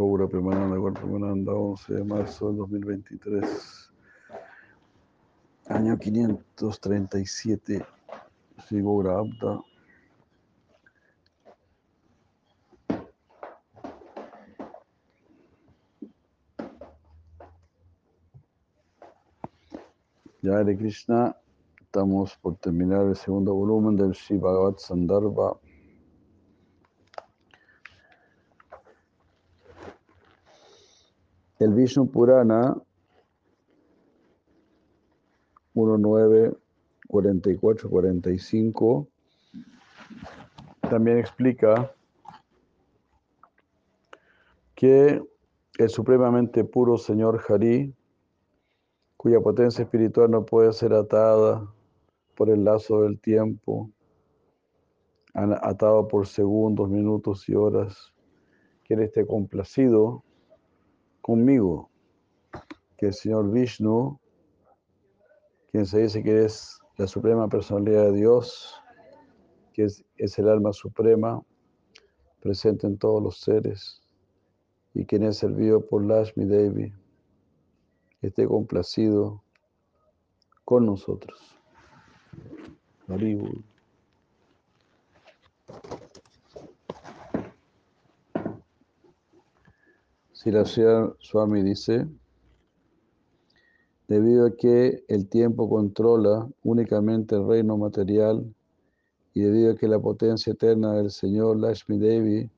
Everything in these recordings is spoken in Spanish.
Gaura Premananda, Gaura Premananda, 11 de marzo del 2023. Año 537. Sri Gaura Abda. Ya Hare Krishna, estamos por terminar el segundo volumen del Sri Bhagavad Sandarbha. El Vishnu Purana 19, 44, 45 también explica que el supremamente puro Señor Hari, cuya potencia espiritual no puede ser atada por el lazo del tiempo, atado por segundos, minutos y horas, que Él esté complacido conmigo, que el Señor Vishnu, quien se dice que es la suprema personalidad de Dios, que es, es el alma suprema, presente en todos los seres, y quien es servido por Lashmi Devi, esté complacido con nosotros. Si la ciudad Swami dice, debido a que el tiempo controla únicamente el reino material y debido a que la potencia eterna del Señor Lashmi Devi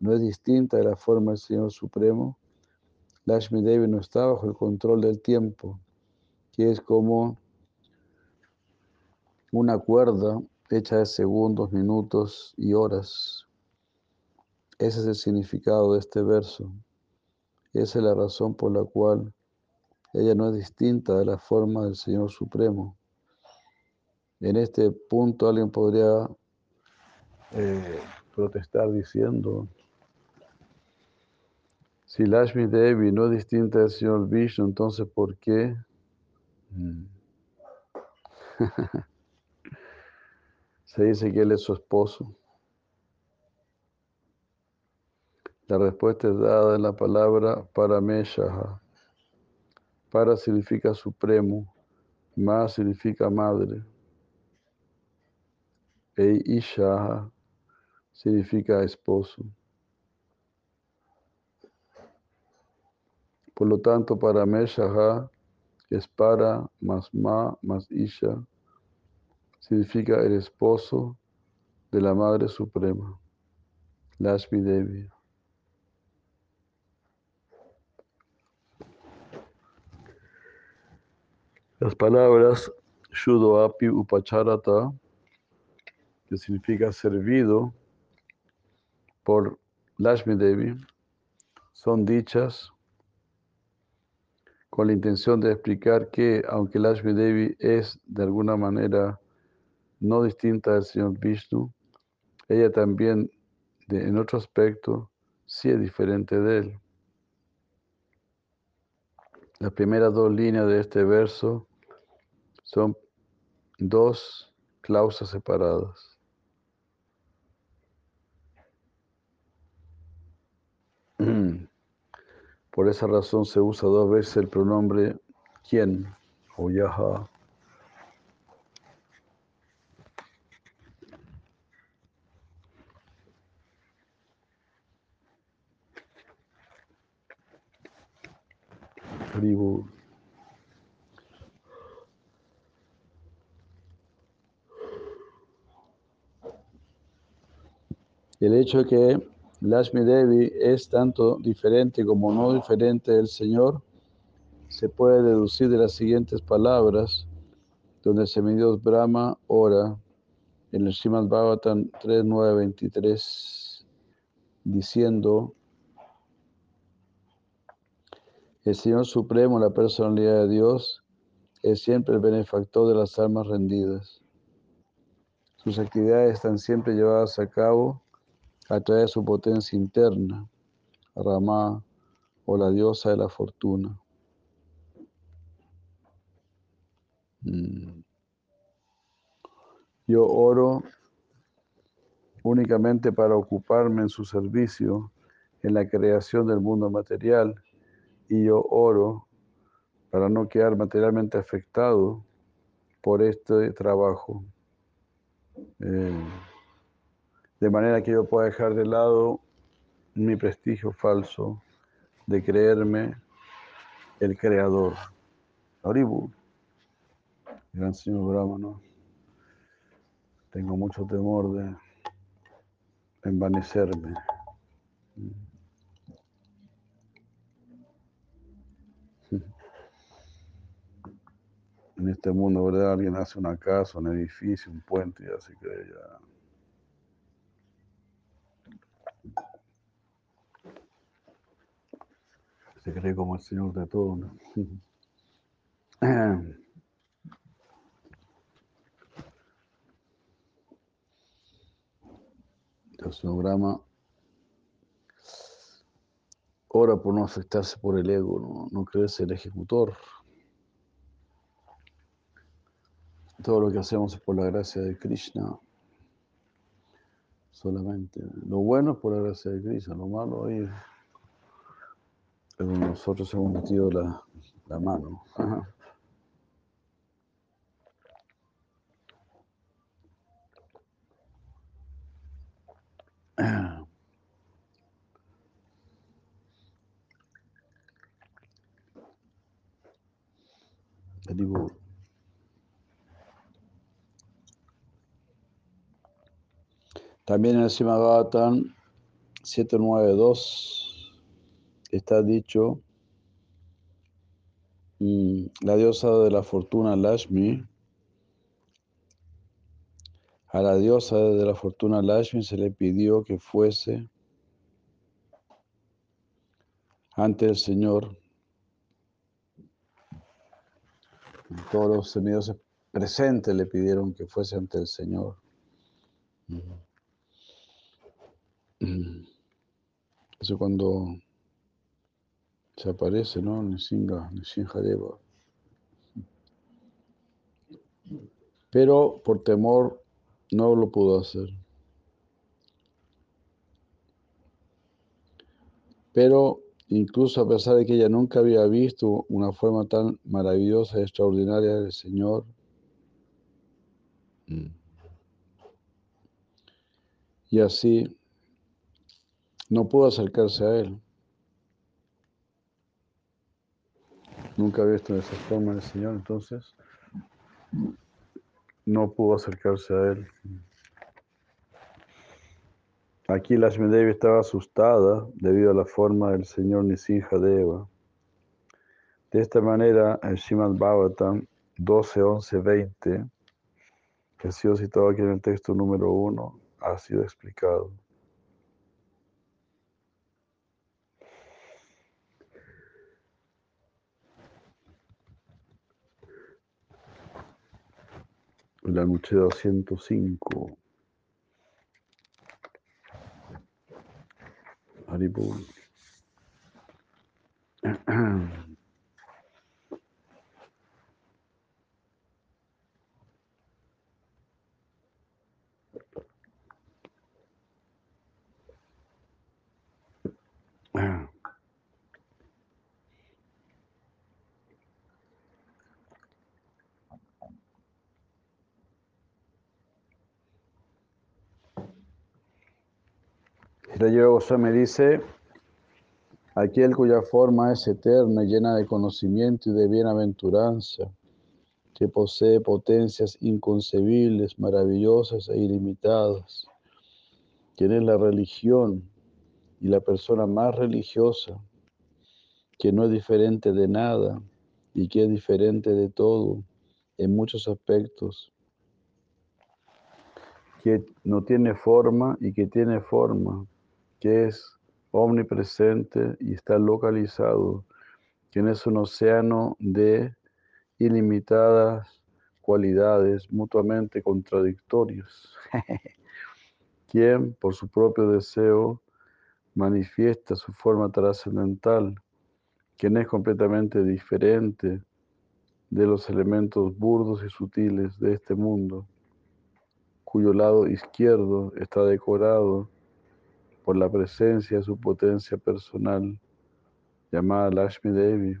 no es distinta de la forma del Señor Supremo, Lashmi Devi no está bajo el control del tiempo, que es como una cuerda hecha de segundos, minutos y horas. Ese es el significado de este verso. Esa es la razón por la cual ella no es distinta de la forma del Señor Supremo. En este punto alguien podría eh, protestar diciendo, si Lashmi Devi no es distinta del Señor Vishnu, entonces ¿por qué? Se dice que Él es su esposo. La respuesta es dada en la palabra Parameshaha. Para significa supremo, Ma significa madre. E Ishaha significa esposo. Por lo tanto, Parameshaha es para más Ma más Isha. Significa el esposo de la Madre Suprema, Lashmi Devi. Las palabras Shudo Api Upacharata, que significa servido por Lashmi Devi, son dichas con la intención de explicar que, aunque Lashmi Devi es de alguna manera no distinta del Señor Vishnu, ella también, en otro aspecto, sí es diferente de él. Las primeras dos líneas de este verso son dos clausas separadas. Por esa razón se usa dos veces el pronombre quién o yaha. Tribu. El hecho de que Lashmi Devi es tanto diferente como no diferente del Señor se puede deducir de las siguientes palabras, donde el semidios Brahma ora en el Srimad Bhagavatam 3.9.23, diciendo, el Señor Supremo, la personalidad de Dios, es siempre el benefactor de las almas rendidas. Sus actividades están siempre llevadas a cabo a través de su potencia interna, Ramá o la diosa de la fortuna. Mm. Yo oro únicamente para ocuparme en su servicio en la creación del mundo material y yo oro para no quedar materialmente afectado por este trabajo. Eh, de manera que yo pueda dejar de lado mi prestigio falso de creerme el creador. Aribu, gran señor Brahma, Tengo mucho temor de envanecerme. En este mundo, ¿verdad? Alguien hace una casa, un edificio, un puente y así que ya. Se cree como el Señor de todo. El sonograma ora por no afectarse por el ego, no, no creerse el ejecutor. Todo lo que hacemos es por la gracia de Krishna. Solamente. Lo bueno es por la gracia de Krishna, lo malo ahí nosotros hemos metido la, la mano. También en el Simagatan 792 está dicho mm, la diosa de la fortuna Lashmi. A la diosa de la fortuna Lashmi se le pidió que fuese ante el Señor. Todos los semidioses presentes le pidieron que fuese ante el Señor. Eso cuando se aparece, ¿no? Nisinga, Deva. Pero por temor no lo pudo hacer. Pero incluso a pesar de que ella nunca había visto una forma tan maravillosa y extraordinaria del Señor, mm. y así no pudo acercarse a él. Nunca había visto de esa forma el Señor, entonces no pudo acercarse a él. Aquí Lashmi Devi estaba asustada debido a la forma del Señor Nisinja Deva. De esta manera, el Shimad Bhavatam 12, 11, 20, que ha sido citado aquí en el texto número 1, ha sido explicado. La noche 205. Haribol. Yoga me dice, aquel cuya forma es eterna y llena de conocimiento y de bienaventuranza, que posee potencias inconcebibles, maravillosas e ilimitadas, quien es la religión y la persona más religiosa, que no es diferente de nada y que es diferente de todo en muchos aspectos, que no tiene forma y que tiene forma, que es omnipresente y está localizado, quien es un océano de ilimitadas cualidades mutuamente contradictorias, quien por su propio deseo manifiesta su forma trascendental, quien es completamente diferente de los elementos burdos y sutiles de este mundo, cuyo lado izquierdo está decorado por la presencia de su potencia personal, llamada Lakshmi Devi,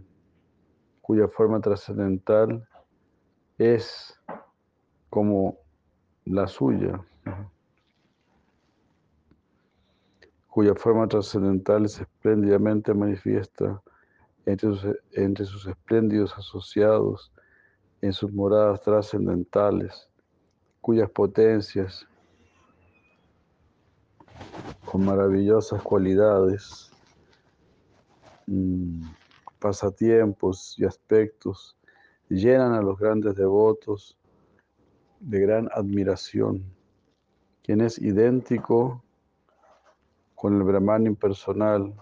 cuya forma trascendental es como la suya, cuya forma trascendental se espléndidamente manifiesta entre sus, entre sus espléndidos asociados en sus moradas trascendentales, cuyas potencias con maravillosas cualidades, mm, pasatiempos y aspectos llenan a los grandes devotos de gran admiración, quien es idéntico con el Brahman impersonal,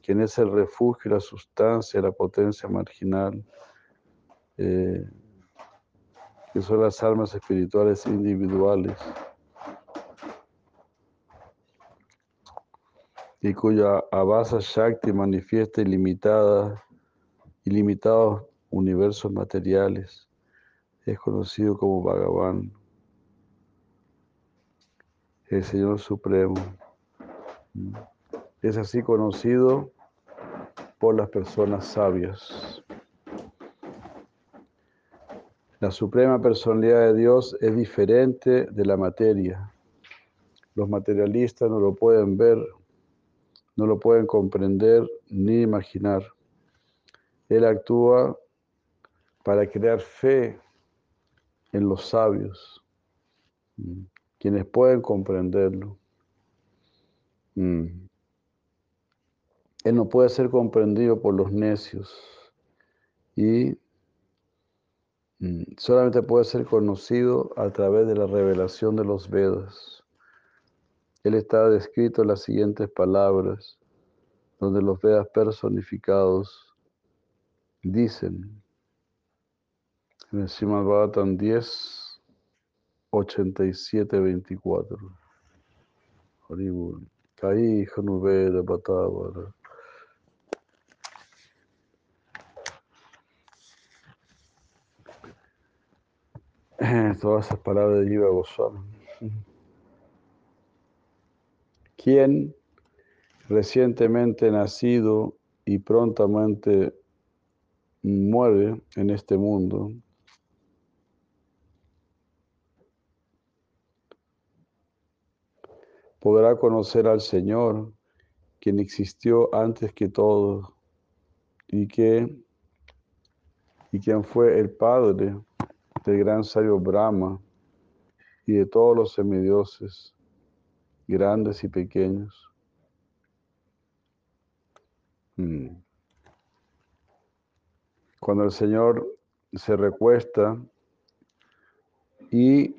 quien es el refugio, la sustancia, la potencia marginal, eh, que son las almas espirituales individuales, y cuya Abasa Shakti manifiesta ilimitada, ilimitados universos materiales. Es conocido como Bhagavan, el Señor Supremo. Es así conocido por las personas sabias. La suprema personalidad de Dios es diferente de la materia. Los materialistas no lo pueden ver, no lo pueden comprender ni imaginar. Él actúa para crear fe en los sabios, mm, quienes pueden comprenderlo. Mm. Él no puede ser comprendido por los necios y mm, solamente puede ser conocido a través de la revelación de los Vedas. Él está descrito en las siguientes palabras, donde los Vedas personificados dicen, en el Srimad Bhagavatam 10, 87, 24. Haribur. Kai Hanuveda Batavara. Todas esas palabras de Jiva Goswami. ¿Quién recientemente nacido y prontamente muere en este mundo? podrá conocer al Señor, quien existió antes que todo y que y quien fue el Padre del gran sabio Brahma y de todos los semidioses, grandes y pequeños. Hmm. Cuando el Señor se recuesta y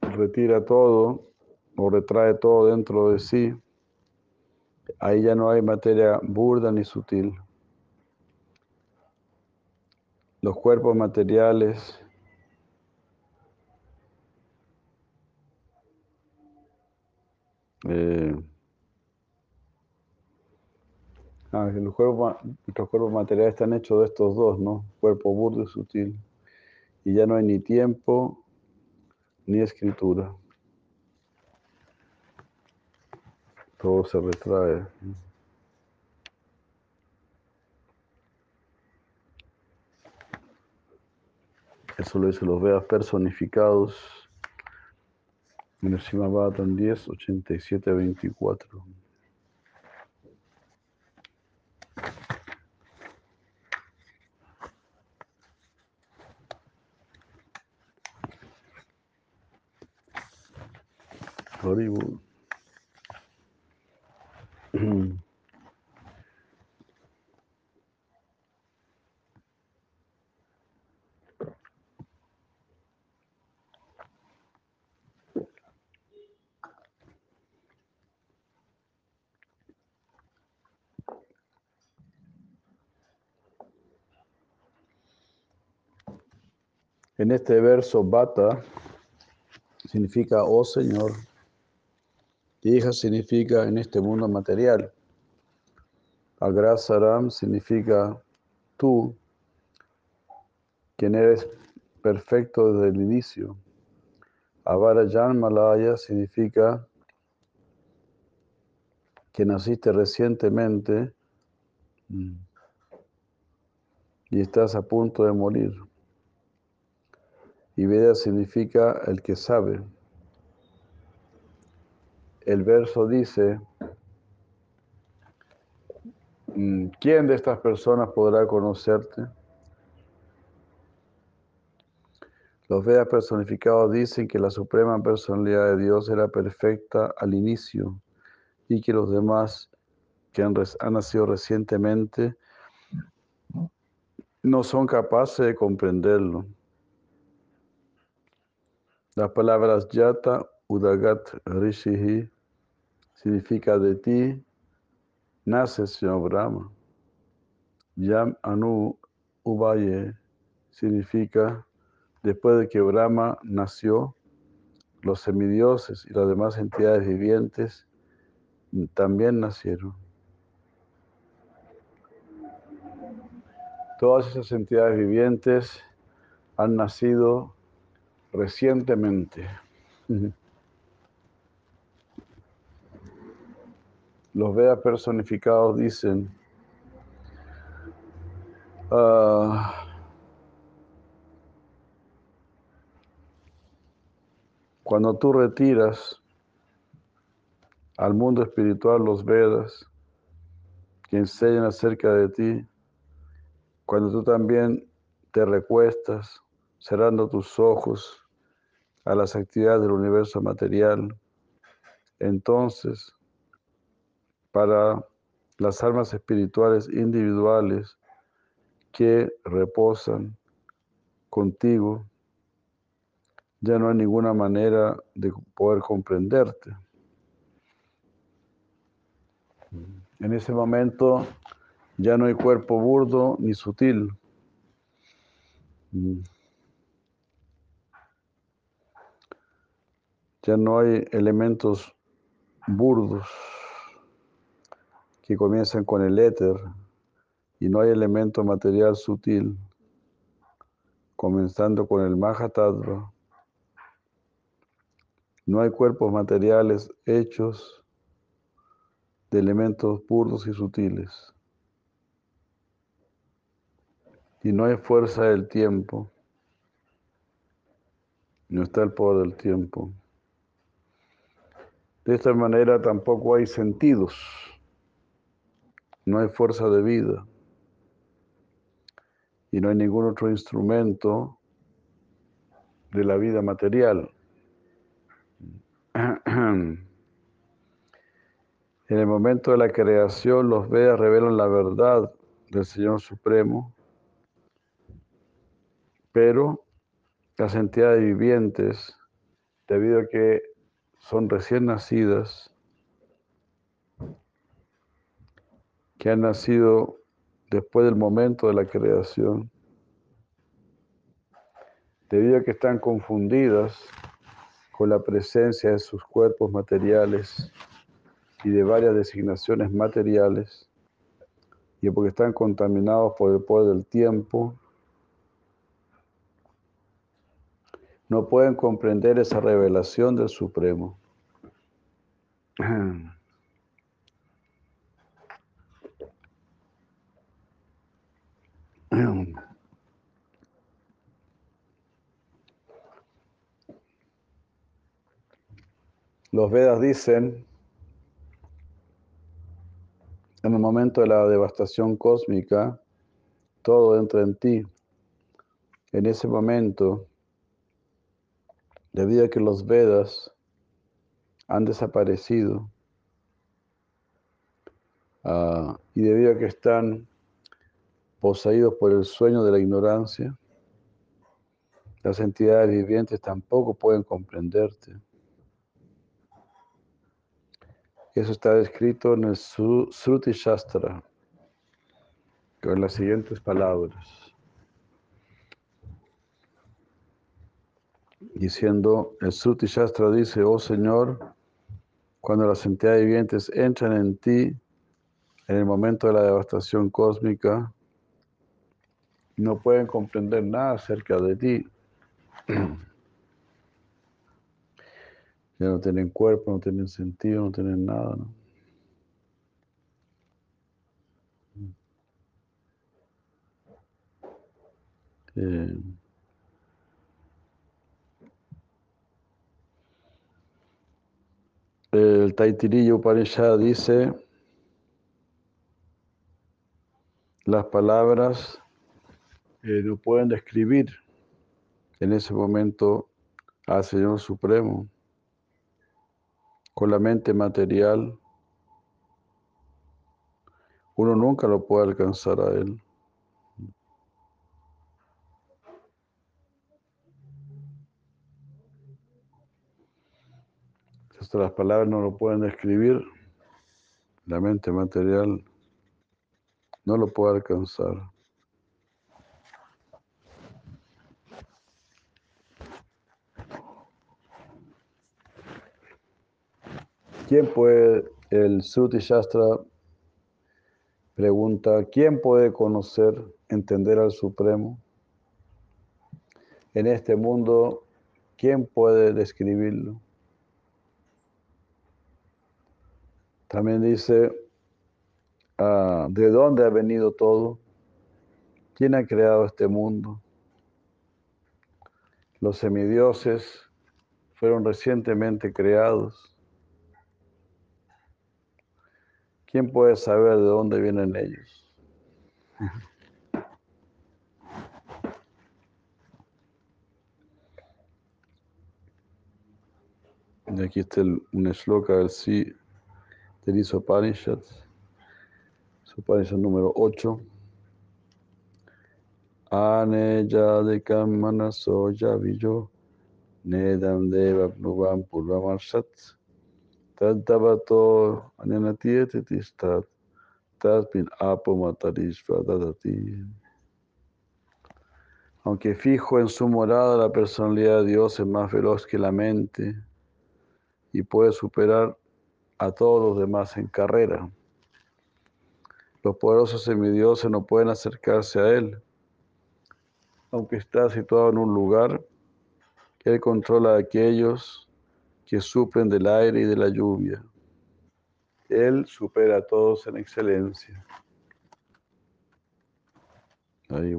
retira todo, o retrae todo dentro de sí, ahí ya no hay materia burda ni sutil. Los cuerpos materiales eh, ah, los, cuerpos, los cuerpos materiales están hechos de estos dos, ¿no? Cuerpo burdo y sutil. Y ya no hay ni tiempo ni escritura. todo se retrae. Eso lo dice los veas personificados en el Simabatan 10, 87, 24. Horrible. En este verso, bata significa, oh Señor, hija significa en este mundo material. Agrasaram significa tú, quien eres perfecto desde el inicio. Avarajan Malaya significa que naciste recientemente mm, y estás a punto de morir. Y Veda significa el que sabe. El verso dice, mm, ¿quién de estas personas podrá conocerte? Los Vedas personificados dicen que la suprema personalidad de Dios era perfecta al inicio y que los demás que han, nacido recientemente no son capaces de comprenderlo. Las palabras Yata Udagat Rishihi significa de ti nace Señor Brahma. Yam Anu Ubaye significa después de que Brahma nació, los semidioses y las demás entidades vivientes también nacieron. Todas esas entidades vivientes han nacido recientemente. Los Vedas personificados dicen, ah, cuando tú retiras al mundo espiritual los Vedas que enseñan acerca de ti, cuando tú también te recuestas cerrando tus ojos a las actividades del universo material, entonces para las almas espirituales individuales que reposan contigo, ya no hay ninguna manera de poder comprenderte. En ese momento ya no hay cuerpo burdo ni sutil. Ya no hay elementos burdos que comienzan con el éter y no hay elemento material sutil, comenzando con el Mahatattva. No hay cuerpos materiales hechos de elementos puros y sutiles. Y no hay fuerza del tiempo. No está el poder del tiempo. De esta manera tampoco hay sentidos. No hay fuerza de vida. Y no hay ningún otro instrumento de la vida material. En el momento de la creación, los Vedas revelan la verdad del Señor Supremo, pero las entidades vivientes, debido a que son recién nacidas, que han nacido después del momento de la creación, debido a que están confundidas con la presencia de sus cuerpos materiales, y de varias designaciones materiales, y porque están contaminados por el poder del tiempo, no pueden comprender esa revelación del Supremo. Los Vedas dicen en el momento de la devastación cósmica, todo entra en ti. En ese momento, debido a que los Vedas han desaparecido ah, y debido a que están poseídos por el sueño de la ignorancia, las entidades vivientes tampoco pueden comprenderte. Eso está descrito en el Sruti Shastra, con las siguientes palabras. diciendo, el Sruti Shastra dice, oh Señor, cuando las entidades vivientes entran en ti, en el momento de la devastación cósmica, no pueden comprender nada acerca de ti. ya no tienen cuerpo, no tienen sentido, no tienen nada. Eh. El Taitirillo Upanishad dice, las palabras eh, no pueden describir en ese momento al Señor Supremo. Con la mente material, uno nunca lo puede alcanzar a Él. Las palabras no lo pueden describir, la mente material no lo puede alcanzar. ¿Quién puede, el Sruti Shastra pregunta, ¿quién puede conocer, entender al Supremo? En este mundo, ¿quién puede describirlo? También dice, ah, ¿de dónde ha venido todo? ¿Quién ha creado este mundo? Los semidioses fueron recientemente creados. ¿Quién puede saber de dónde vienen ellos? Y aquí está el, un shloka del sí del Isopanishad, Isopanishad número 8. Aneya de Kamanaso Yaviyo Nedam Deva Pnuvam Purvamarshat Tantavato Anyanatiete Tistat Tasmin Apomatarishvadadati. Aunque fijo en su morada, la personalidad de Dios es más veloz que la mente y puede superar a todos los demás en carrera. Los poderosos semidioses no pueden acercarse a Él, aunque está situado en un lugar, Él controla a aquellos que suplen del aire y de la lluvia. Él supera a todos en excelencia. Ahí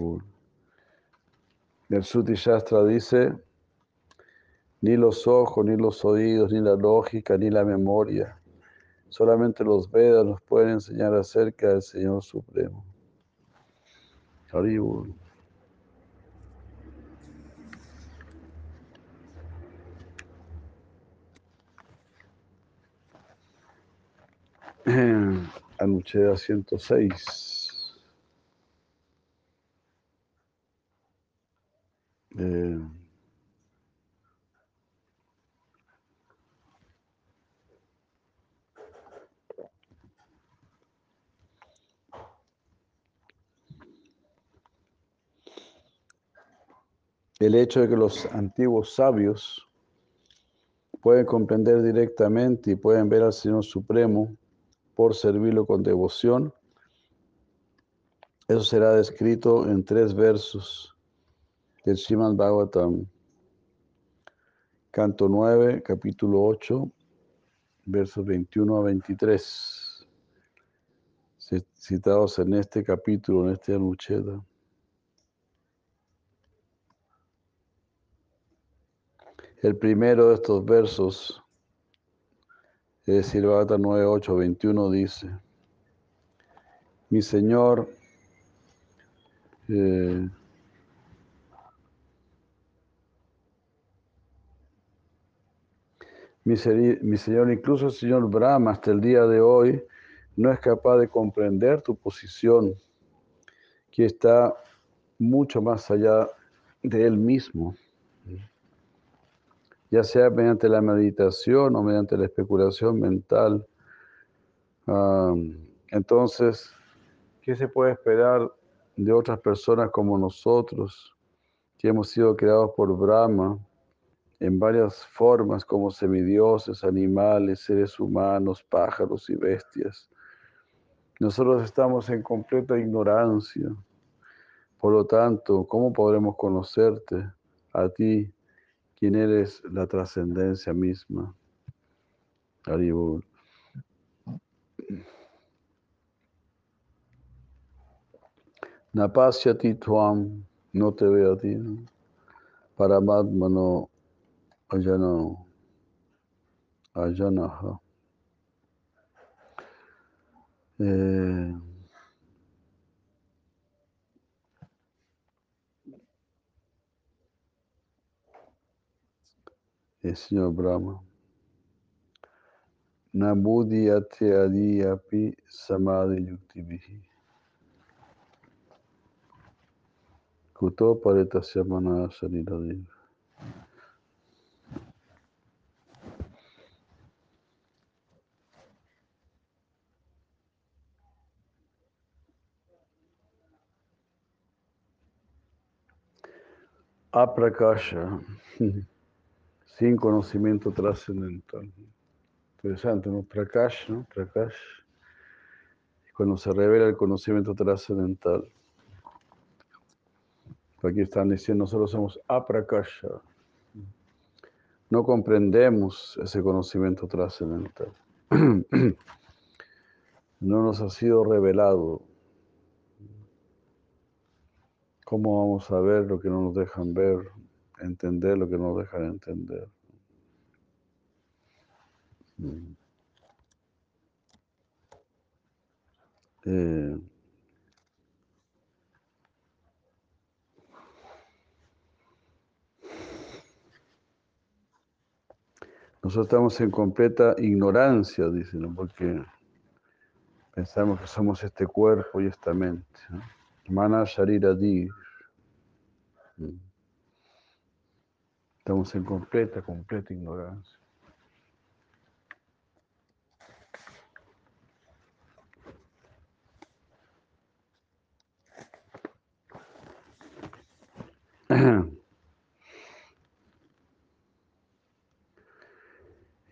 El Suti Shastra dice, ni los ojos, ni los oídos, ni la lógica, ni la memoria Solamente los Vedas nos pueden enseñar acerca del Señor Supremo. Haribur. Anucheda 106. Eh, el hecho de que los antiguos sabios pueden comprender directamente y pueden ver al Señor Supremo por servirlo con devoción, eso será descrito en tres versos del Srimad Bhagavatam, canto 9, capítulo 8, versos 21 a 23, citados en este capítulo, en este Anucheda. El primero de estos versos, es decir, 9, 8, 21, dice, mi Señor, eh, mi Señor, incluso el Señor Brahma hasta el día de hoy no es capaz de comprender tu posición, que está mucho más allá de Él mismo ya sea mediante la meditación o mediante la especulación mental. entonces, ¿qué se puede esperar de otras personas como nosotros, que hemos sido creados por Brahma en varias formas, como semidioses, animales, seres humanos, pájaros y bestias? Nosotros estamos en completa ignorancia. Por lo tanto, ¿cómo podremos conocerte a ti? Quién eres la trascendencia misma. Haribur. Napasyati tuam no te veo a ti. ¿no? Paramatma no, allá no, allá no. Eh, el señor Brahma. Nabudi ate adi api samadhi yukti vihi. Kuto paritasya mana saridadiv. Aprakasha, sin conocimiento trascendental. Interesante, ¿no? Prakash, ¿no? Prakash. Cuando se revela el conocimiento trascendental. Aquí están diciendo, nosotros somos aprakasha. No comprendemos ese conocimiento trascendental. No nos ha sido revelado. ¿Cómo vamos a ver lo que no nos dejan ver? Entender lo que no nos dejan entender. Mm. Eh, nosotros estamos en completa ignorancia, dicen, porque pensamos que somos este cuerpo y esta mente. Mana Sharira Di. Estamos en completa, completa ignorancia.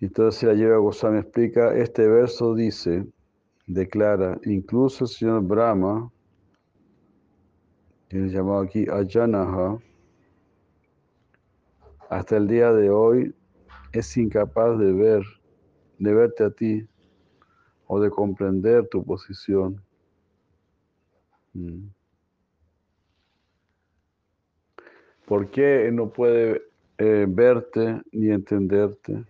Entonces la Lleva Goswami explica, este verso dice, declara, incluso el señor Brahma, que es llamado aquí Ajanaha, hasta el día de hoy es incapaz de ver, de verte a ti o de comprender tu posición. Mm. ¿Por qué no puede eh, verte ni entenderte?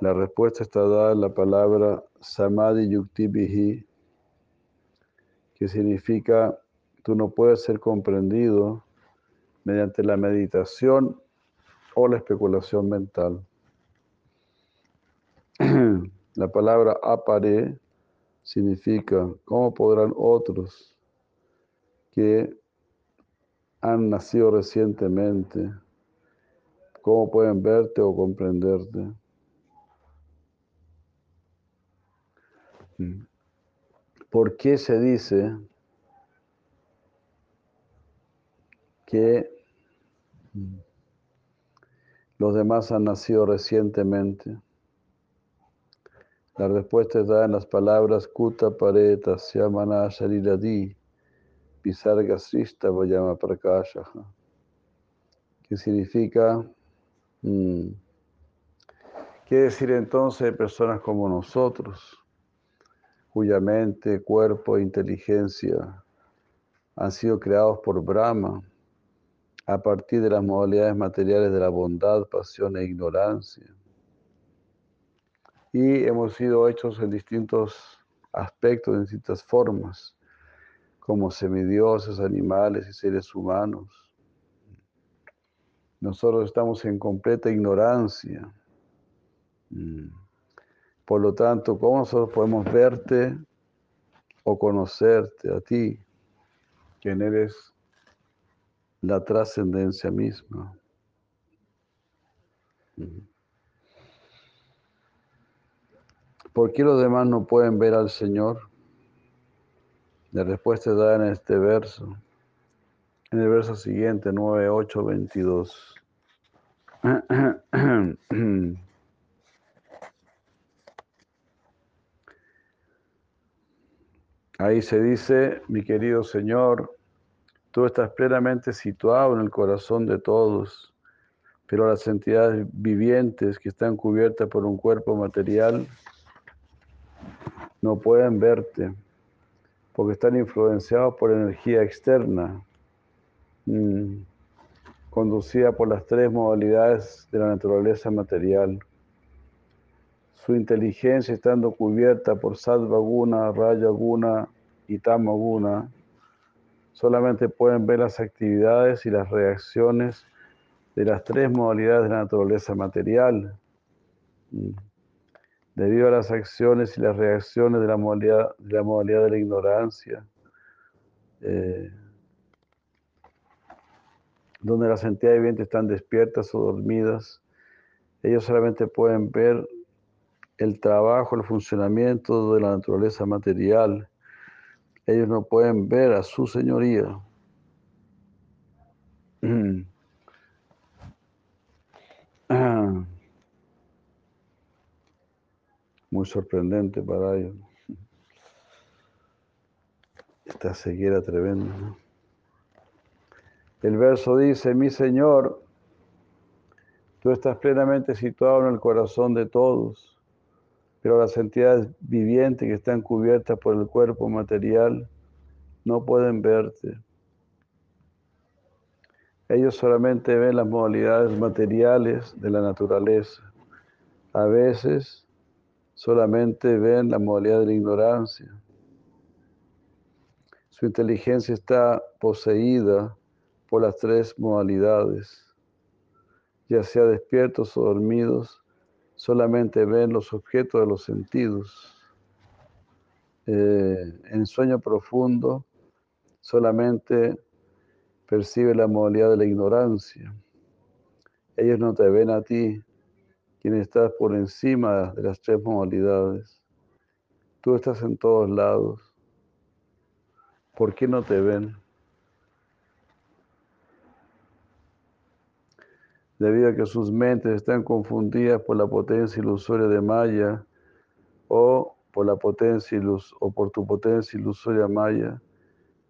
La respuesta está dada en la palabra Samadhi Yukti Bihi, que significa tú no puedes ser comprendido mediante la meditación o la especulación mental. La palabra apare significa cómo podrán otros que han nacido recientemente, cómo pueden verte o comprenderte. ¿Por qué se dice que los demás han nacido recientemente. La respuesta está en las palabras Kuta Pareta Syamana Shariradi Pisarga Srista Vayama Prakasha que significa mm, ¿Qué decir entonces personas como nosotros, cuya mente, cuerpo e inteligencia han sido creados por Brahma? A partir de las modalidades materiales de la bondad, pasión e ignorancia. Y hemos sido hechos en distintos aspectos, en distintas formas, como semidioses, animales y seres humanos. Nosotros estamos en completa ignorancia. Mm. Por lo tanto, ¿cómo nosotros podemos verte o conocerte a ti, quien eres la trascendencia misma. ¿Por qué los demás no pueden ver al Señor? La respuesta da en este verso, en el verso siguiente, 9, 8, 22. Ahí se dice, mi querido Señor, Tú estás plenamente situado en el corazón de todos, pero las entidades vivientes que están cubiertas por un cuerpo material no pueden verte porque están influenciados por energía externa mm, conducida por las tres modalidades de la naturaleza material. Su inteligencia estando cubierta por Sattva Guna, Raya Guna y Tama Guna, solamente pueden ver las actividades y las reacciones de las tres modalidades de la naturaleza material. Debido a las acciones y las reacciones de la modalidad de la, modalidad de la ignorancia, eh, donde las entidades vivientes están despiertas o dormidas, ellos solamente pueden ver el trabajo, el funcionamiento de la naturaleza material. Ellos no pueden ver a su señoría. Muy sorprendente para ellos. Esta ceguera tremenda. El verso dice, mi Señor, tú estás plenamente situado en el corazón de todos, pero las entidades vivientes que están cubiertas por el cuerpo material no pueden verte. Ellos solamente ven las modalidades materiales de la naturaleza. A veces solamente ven la modalidad de la ignorancia. Su inteligencia está poseída por las tres modalidades. Ya sea despiertos o dormidos, solamente ven los objetos de los sentidos. Eh, en sueño profundo, solamente percibe la modalidad de la ignorancia. Ellos no te ven a ti, quien estás por encima de las tres modalidades. Tú estás en todos lados. ¿Por qué no te ven? Debido a que sus mentes están confundidas por la potencia ilusoria de Maya o por la potencia ilus o por tu potencia ilusoria Maya,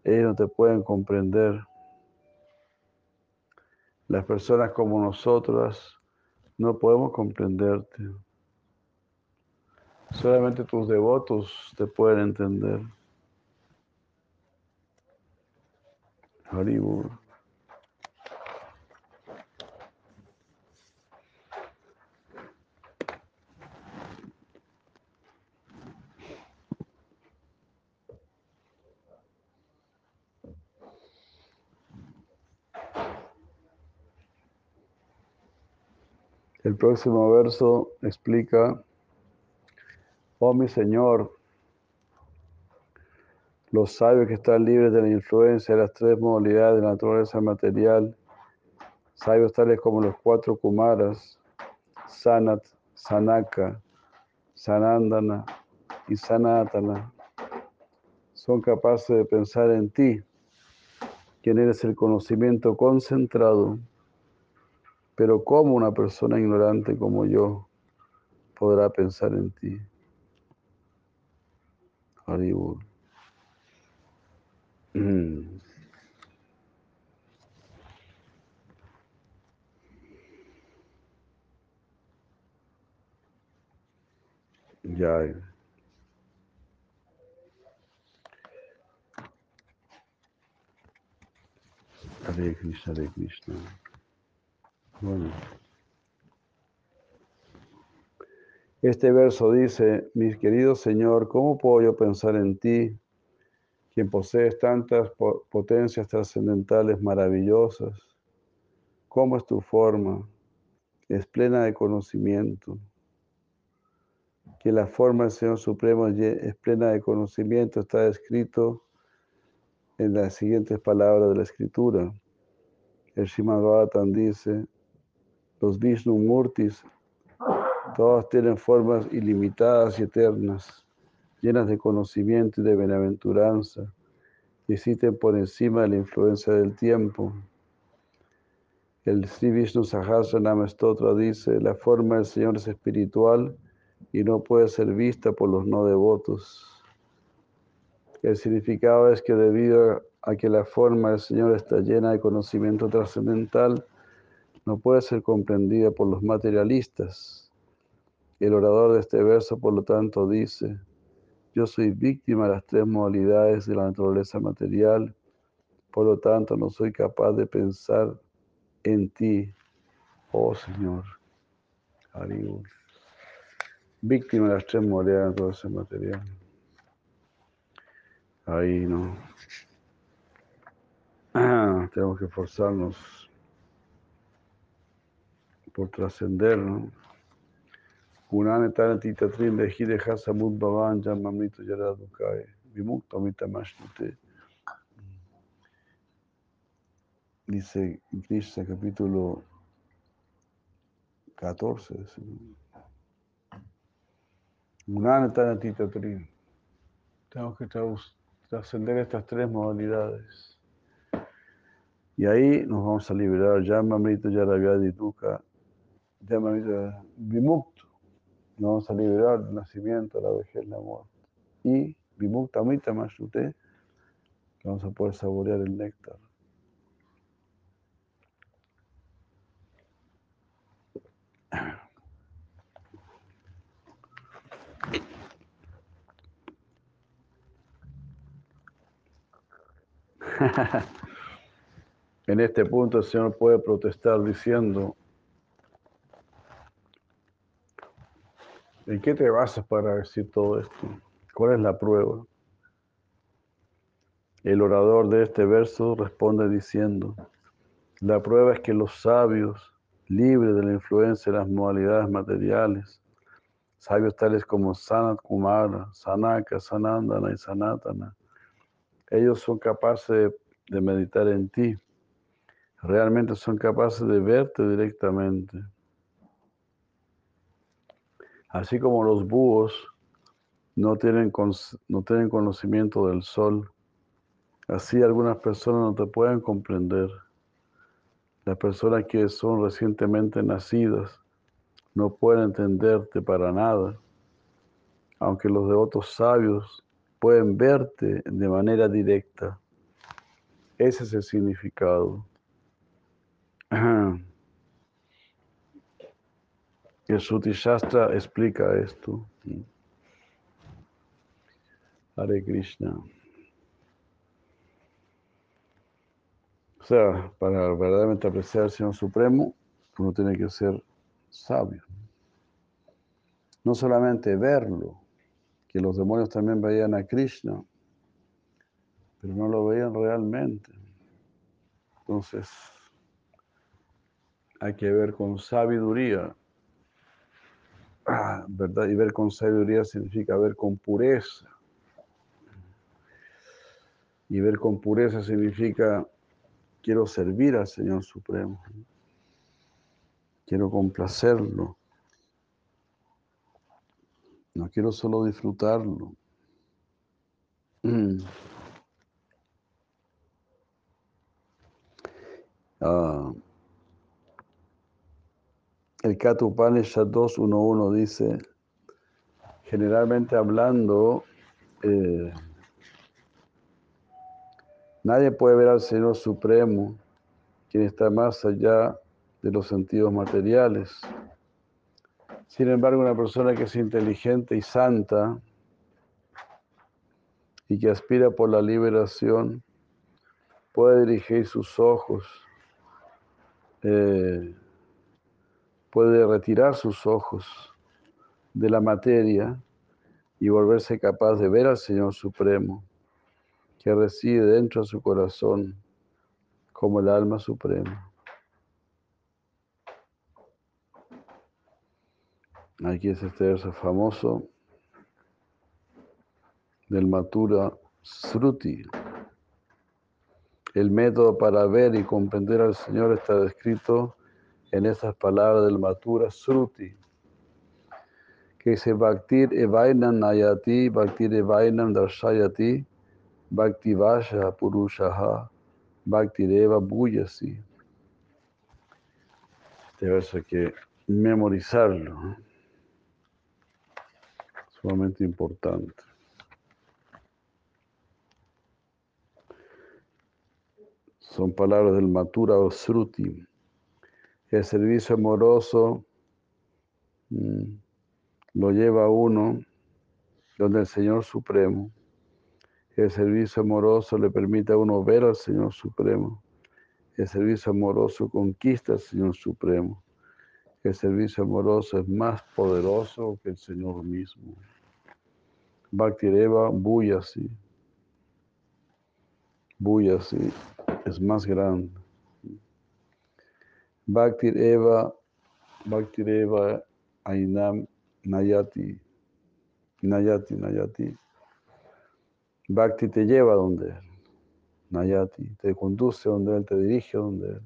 ellos no te pueden comprender. Las personas como nosotras no podemos comprenderte. Solamente tus devotos te pueden entender. Haribur. El próximo verso explica, oh mi Señor, los sabios que están libres de la influencia de las tres modalidades de la naturaleza material, sabios tales como los cuatro Kumaras, Sanat, Sanaka, Sanandana y Sanatana, son capaces de pensar en ti, quien eres el conocimiento concentrado pero ¿cómo una persona ignorante como yo podrá pensar en ti? Haribur. Mm. Ya. Hare Krishna, Krishna. Bueno. Este verso dice, mis queridos Señor, ¿cómo puedo yo pensar en ti, quien posees tantas potencias trascendentales maravillosas? ¿Cómo es tu forma? Es plena de conocimiento. Que la forma del Señor Supremo es plena de conocimiento está escrito en las siguientes palabras de la Escritura. El Shimad dice, los Vishnu Murtis, todas tienen formas ilimitadas y eternas, llenas de conocimiento y de bienaventuranza, y existen por encima de la influencia del tiempo. El Sri Vishnu Sahasranama Stotra dice, la forma del Señor es espiritual y no puede ser vista por los no devotos. El significado es que debido a que la forma del Señor está llena de conocimiento trascendental, no puede ser comprendida por los materialistas. El orador de este verso, por lo tanto, dice, yo soy víctima de las tres modalidades de la naturaleza material Por lo tanto, no soy capaz de pensar en ti, oh Señor. Víctima de las tres moreras, todo ese material. Ahí no. tenemos que esforzarnos por trascender, ¿no? Unane tita trin de hide hasamud bhavan jamamrito yaradukai vimukta mashnute. Dice Krishna capítulo 14. Unane tita trin. Tenemos que trascender estas tres modalidades. Y ahí nos vamos a liberar. Yamamrita Yaravyadi Dukkha. Yamamrita Vimukta nos vamos a liberar del nacimiento, la vejez, la muerte. Y Vimukta Mita Mashute, que vamos a poder saborear el néctar. en este punto el Señor puede protestar diciendo, ¿En qué te basas para decir todo esto? ¿Cuál es la prueba? El orador de este verso responde diciendo, la prueba es que los sabios, libres de la influencia de las modalidades materiales, sabios tales como Sanat Kumara, Sanaka, Sanandana y Sanatana, ellos son capaces de meditar en ti, realmente son capaces de verte directamente. Así como los búhos no tienen, no tienen conocimiento del sol, así algunas personas no te pueden comprender. Las personas que son recientemente nacidas no pueden entenderte para nada, aunque los devotos sabios pueden verte de manera directa. Ese es el significado. El Suti Shastra explica esto. Hare Krishna. O sea, para verdaderamente apreciar al Señor Supremo, uno tiene que ser sabio. No solamente verlo, que los demonios también veían a Krishna, pero no lo veían realmente. Entonces, hay que ver con sabiduría ¿verdad? Y ver con sabiduría significa ver con pureza. Y ver con pureza significa quiero servir al Señor Supremo. Quiero complacerlo. No quiero solo disfrutarlo. Ah. El Katupanishad 2.1.1 dice, generalmente hablando, eh, nadie puede ver al Señor Supremo, quien está más allá de los sentidos materiales. Sin embargo, una persona que es inteligente y santa y que aspira por la liberación, puede dirigir sus ojos eh, puede retirar sus ojos de la materia y volverse capaz de ver al Señor Supremo, que reside dentro de su corazón como el alma suprema. Aquí es este verso famoso del Matura Sruti. El método para ver y comprender al Señor está descrito en esas palabras del Matura Sruti, que dice Bhaktir evainam nayati, Bhaktir evainam darshayati, Bhaktivasha purushaha, Bhaktireva bhuyasi. Este verso hay que memorizarlo. Sumamente importante. Son palabras del Matura El servicio amoroso mm, lo lleva a uno donde el Señor Supremo. el servicio amoroso le permite a uno ver al Señor Supremo. El servicio amoroso conquista al Señor Supremo. El servicio amoroso es más poderoso que el Señor mismo. Bhaktireva Buyasi. Buyasi es más grande. Bhaktireva, Bhaktireva Ainam Nayati. Nayati, Nayati. Bhakti te lleva donde él. Nayati, te conduce donde él, te dirige donde él.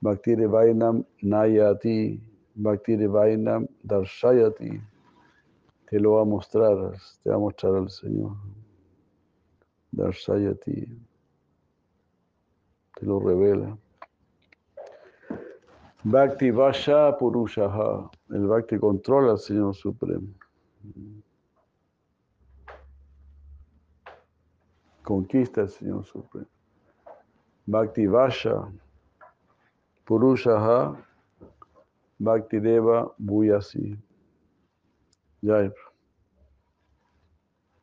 Bhakti Vainam Nayati, Bhakti Vainam Darshayati. Te lo va a mostrar, te va a mostrar al Señor. Darshayati. Te lo revela. Bhakti Vasha Purushaha. El Bhakti controla al Señor Supremo. conquista el Señor Supremo. Bhakti Vasha, Purushaha, Bhakti Deva Buyasi. Jai.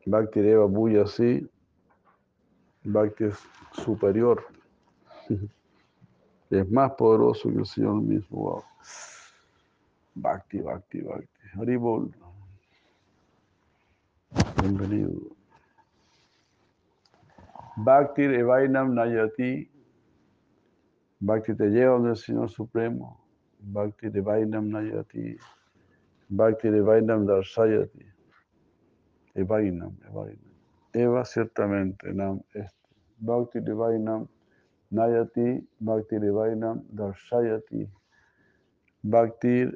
Bhakti Deva Buyasi, Bhakti es superior. Es más poderoso que el Señor mismo. Bhakti, Bhakti, Bhakti. Haribol. Bienvenido. Bhakti Evainam Nayati. Bhakti te lleva donde el Señor Supremo. Bhakti Evainam Nayati. Bhakti Evainam Darsayati. Evainam, Evainam. Eva ciertamente, Nam este. Bhakti Evainam Nayati. Bhakti Evainam Darshayati. Bhakti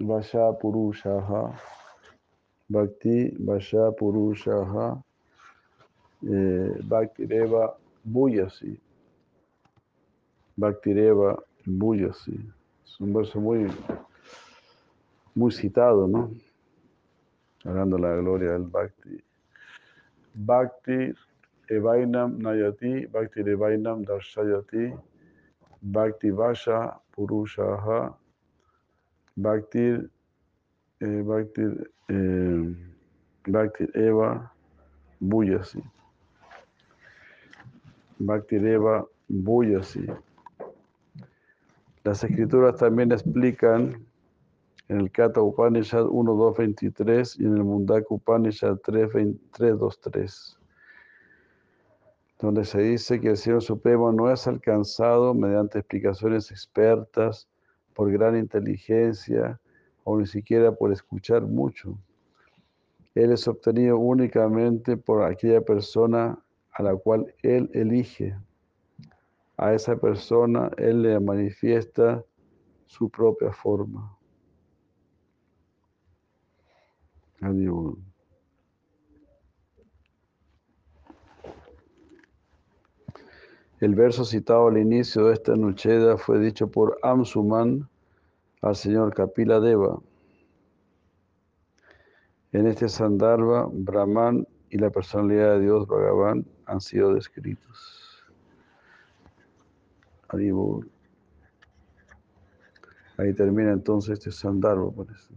Vasha Purushaha. Bhakti Vasha Purushaha eh, Bhaktireva Buyasi. Bhaktireva Buyasi. Es un verso muy, muy citado, ¿no? Hablando de la gloria del Bhakti. Bhakti Evainam Nayati, Bhakti Evainam Darshayati, Bhakti Vasha Purushaha, Bhakti, eh, Bhakti, eh, Bhakti Eva Buyasi. Bhaktireva Buyasi. Las escrituras también explican en el Kata Upanishad 1.2.23 y en el Mundaka Upanishad 3.2.3, donde se dice que el Señor Supremo no es alcanzado mediante explicaciones expertas, por gran inteligencia o ni siquiera por escuchar mucho. Él es obtenido únicamente por aquella persona a la cual Él elige. A esa persona Él le manifiesta su propia forma. Adiós. El verso citado al inicio de esta nucheda fue dicho por Amsuman al señor Kapila Deva. En este Sandharva, Brahman y la personalidad de Dios Bhagavan han sido descritos. Ahí termina entonces este Sandharva, parece.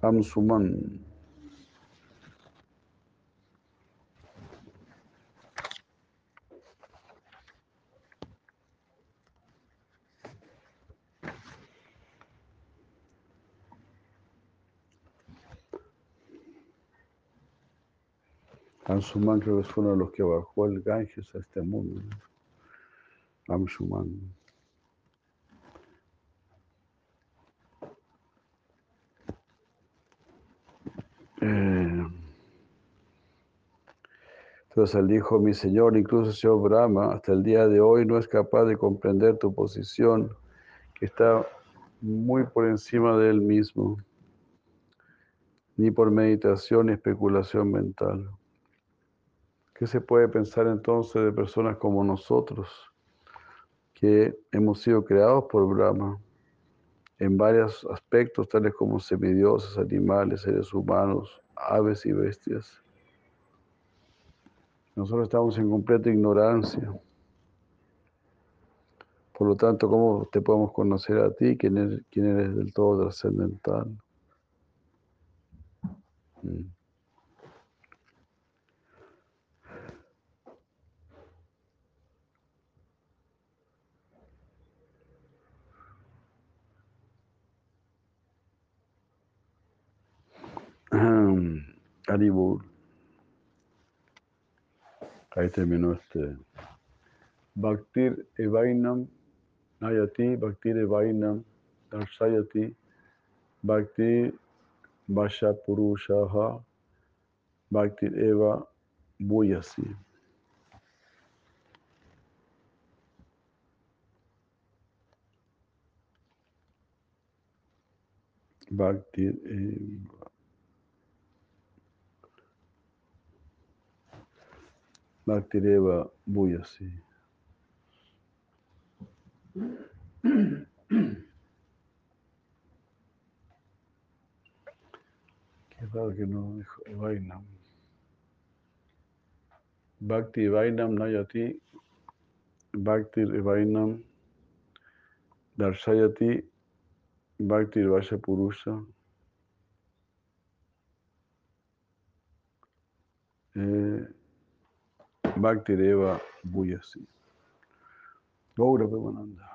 Amsuman. Amsuman creo que fue uno de los que bajó el Ganges a este mundo. Amsuman. Eh, entonces él dijo, mi Señor, incluso Señor Brahma, hasta el día de hoy no es capaz de comprender tu posición, que está muy por encima de él mismo, ni por meditación ni especulación mental. ¿Qué se puede pensar entonces de personas como nosotros, que hemos sido creados por Brahma en varios aspectos, tales como semidioses, animales, seres humanos, aves y bestias? Nosotros estamos en completa ignorancia. Por lo tanto, ¿cómo te podemos conocer a ti, quién eres, del todo trascendental? Mm. Haribol. Ahí terminó este. Bhaktir Evainam Nayati, Bhaktir Evainam Darshayati, Bhaktir Vasha Purushaha, Bhaktir Eva Buyasi. Bhaktir. Bhaktireva Buyasi. Qué raro que no dijo Vainam. Bhakti Vainam Nayati. Bhakti Vainam Darshayati. Bhakti Vasha Purusha. Eh, Bhakti Deva Buyasi. Gaura Premananda.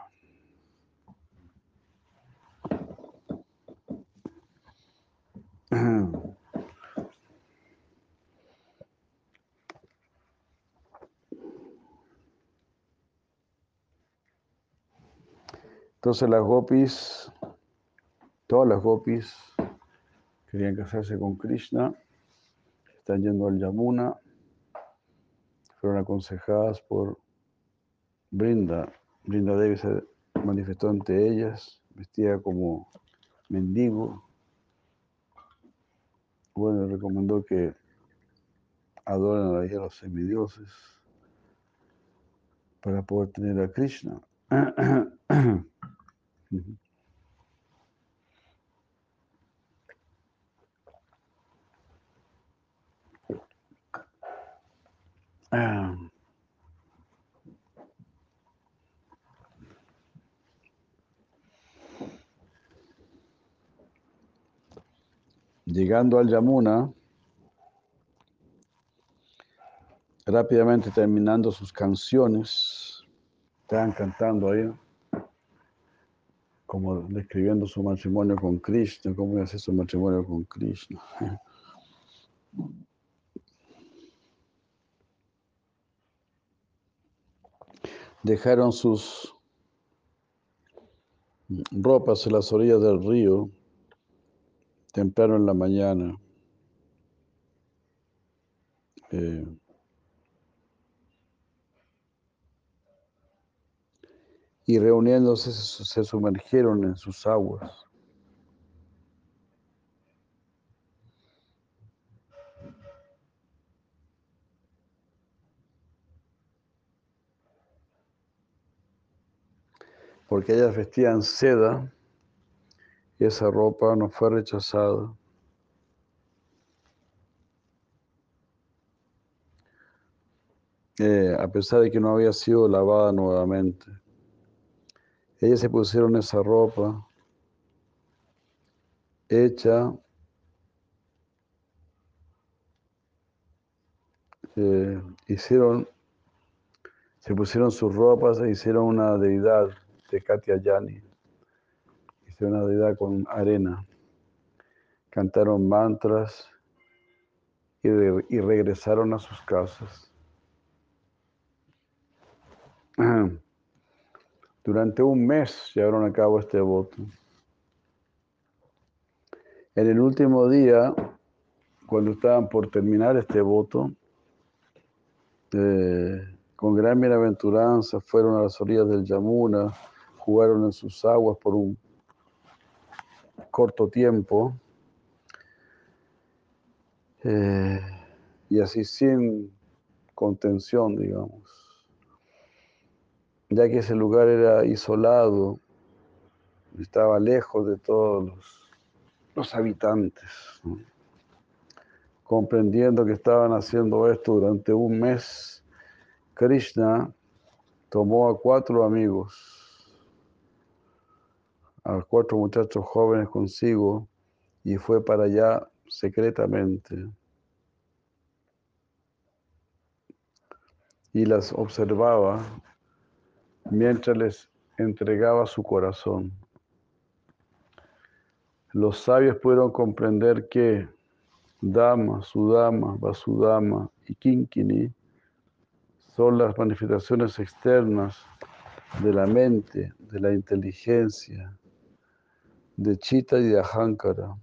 Entonces las gopis, todas las gopis querían casarse con Krishna, están yendo al Yamuna, fueron aconsejadas por Brinda. Brinda Devi se manifestó ante ellas, vestida como mendigo. Bueno, recomendó que adoren a los semidioses para poder tener a Krishna. Llegando al Yamuna, rápidamente terminando sus canciones, estaban cantando ahí, como describiendo su matrimonio con Krishna, cómo iba su matrimonio con Krishna. Dejaron sus ropas en las orillas del río temprano en la mañana. Eh, y reuniéndose se se sumergieron en sus aguas. Porque ellas vestían seda y esa ropa no fue rechazada. Eh, a pesar de que no había sido lavada nuevamente. Ellas se pusieron esa ropa hecha eh, hicieron se pusieron sus ropas e hicieron una deidad de Katia Yani. Hicieron una deidad con arena. Cantaron mantras y, y regresaron a sus casas. Durante un mes llevaron a cabo este voto. En el último día, cuando estaban por terminar este voto, eh, con gran bienaventuranza fueron a las orillas del Yamuna, jugaron en sus aguas por un corto tiempo, eh, y así sin contención, digamos ya que ese lugar era isolado, estaba lejos de todos los, habitantes. Comprendiendo que estaban haciendo esto durante un mes, Krishna tomó a cuatro amigos, a cuatro muchachos jóvenes consigo, y fue para allá secretamente y las observaba mientras les entregaba su corazón. Los sabios pudieron comprender que Dama, Sudama, Vasudama y Kinkini son las manifestaciones externas de la mente, de la inteligencia, de Chita y de Ahankara.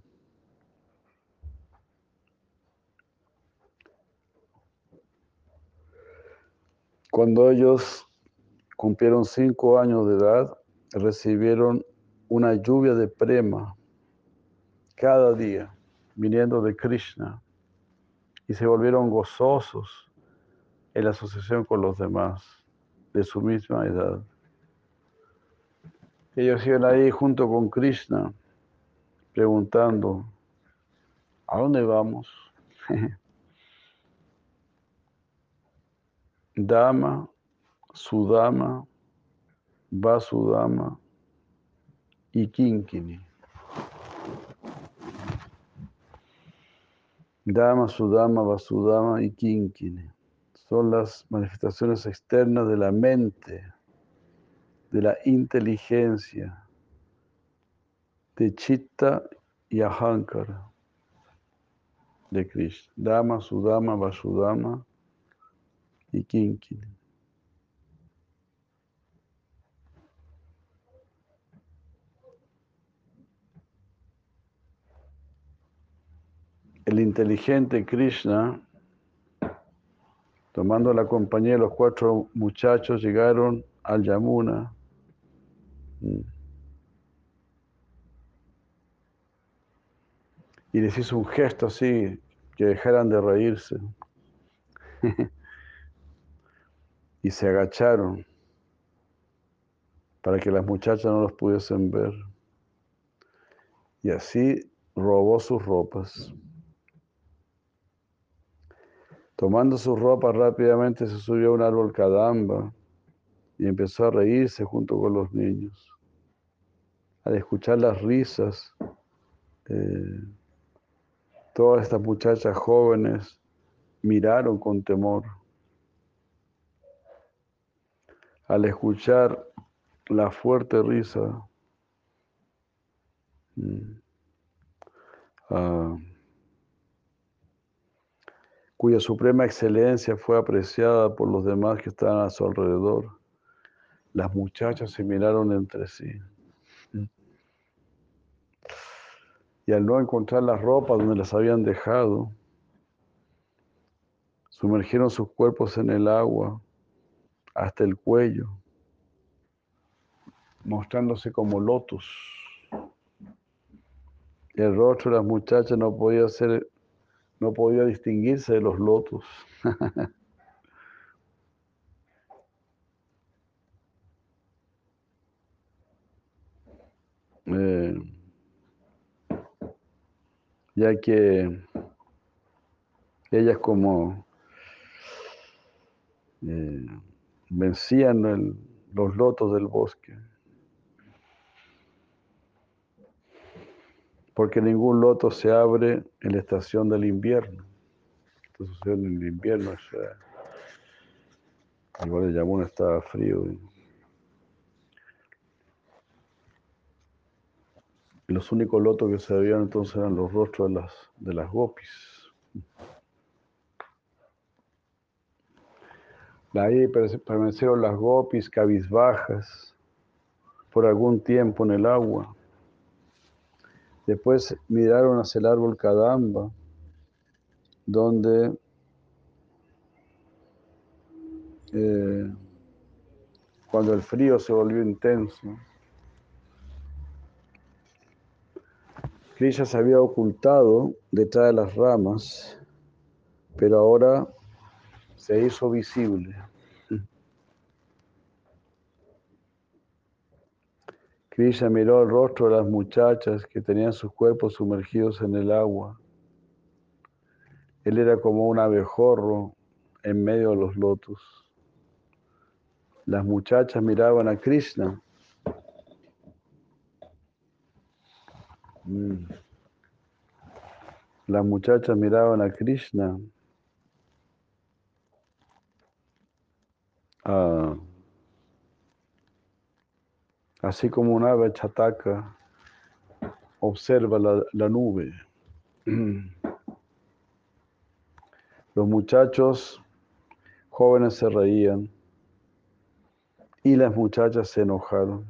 Cuando ellos cumplieron cinco años de edad, recibieron una lluvia de prema cada día, viniendo de Krishna, y se volvieron gozosos en la asociación con los demás de su misma edad. Ellos iban ahí junto con Krishna, preguntando, ¿a dónde vamos? Dama, Sudama, Vasudama y Kinkini. Dama, Sudama, Vasudama y Kinkini son las manifestaciones externas de la mente, de la inteligencia, de Chitta y Ahankara de Krishna. Dama, Sudama, Vasudama y Kinkini. El inteligente Krishna, tomando la compañía de los cuatro muchachos, llegaron al Yamuna. Y les hizo un gesto así, que dejaran de reírse. y se agacharon para que las muchachas no los pudiesen ver. Y así robó sus ropas. Tomando sus ropas rápidamente se subió a un árbol cadamba y empezó a reírse junto con los niños. Al escuchar las risas, eh, todas estas muchachas jóvenes miraron con temor. al escuchar la fuerte risa mm, ah, cuya suprema excelencia fue apreciada por los demás que estaban a su alrededor, las muchachas se miraron entre sí. Y al no encontrar las ropas donde las habían dejado, sumergieron sus cuerpos en el agua hasta el cuello, mostrándose como lotos. El rostro de las muchachas no podía ser, no podía distinguirse de los lotos. Eh, ya que ellas como eh, vencían los lotos del bosque. Porque ningún loto se abre en la estación del invierno. Esto sucede en el invierno. O sea, igual el Yamuna estaba frío. Y, los únicos lotos que se veían entonces eran los rostros de las, de las gopis. Ahí permanecieron las gopis cabizbajas por algún tiempo en el agua. Después miraron hacia el árbol Kadamba, donde eh, cuando el frío se volvió intenso, Krishna se había ocultado detrás de las ramas, pero ahora se hizo visible. Krishna miró el rostro de las muchachas que tenían sus cuerpos sumergidos en el agua. Él era como un abejorro en medio de los lotos. Las muchachas miraban a Krishna. Mm. Las muchachas miraban a Krishna. ah, así como un ave chataca observa la, la nube. Los muchachos jóvenes se reían y las muchachas se enojaron.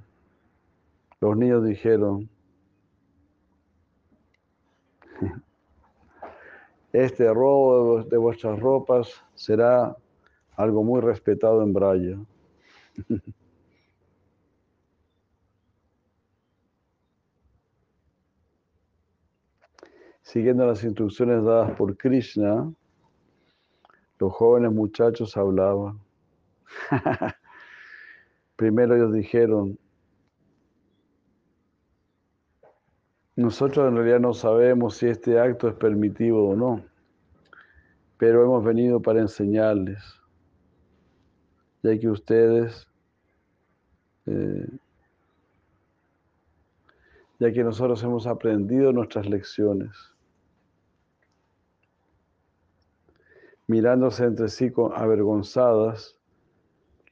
Los niños dijeron, este robo de vuestras ropas será algo muy respetado en Braya. Siguiendo las instrucciones dadas por Krishna, los jóvenes muchachos hablaban. Primero ellos dijeron, nosotros en realidad no sabemos si este acto es permitido o no, pero hemos venido para enseñarles, ya que ustedes, eh, ya que nosotros hemos aprendido nuestras lecciones. Mirándose entre sí avergonzadas,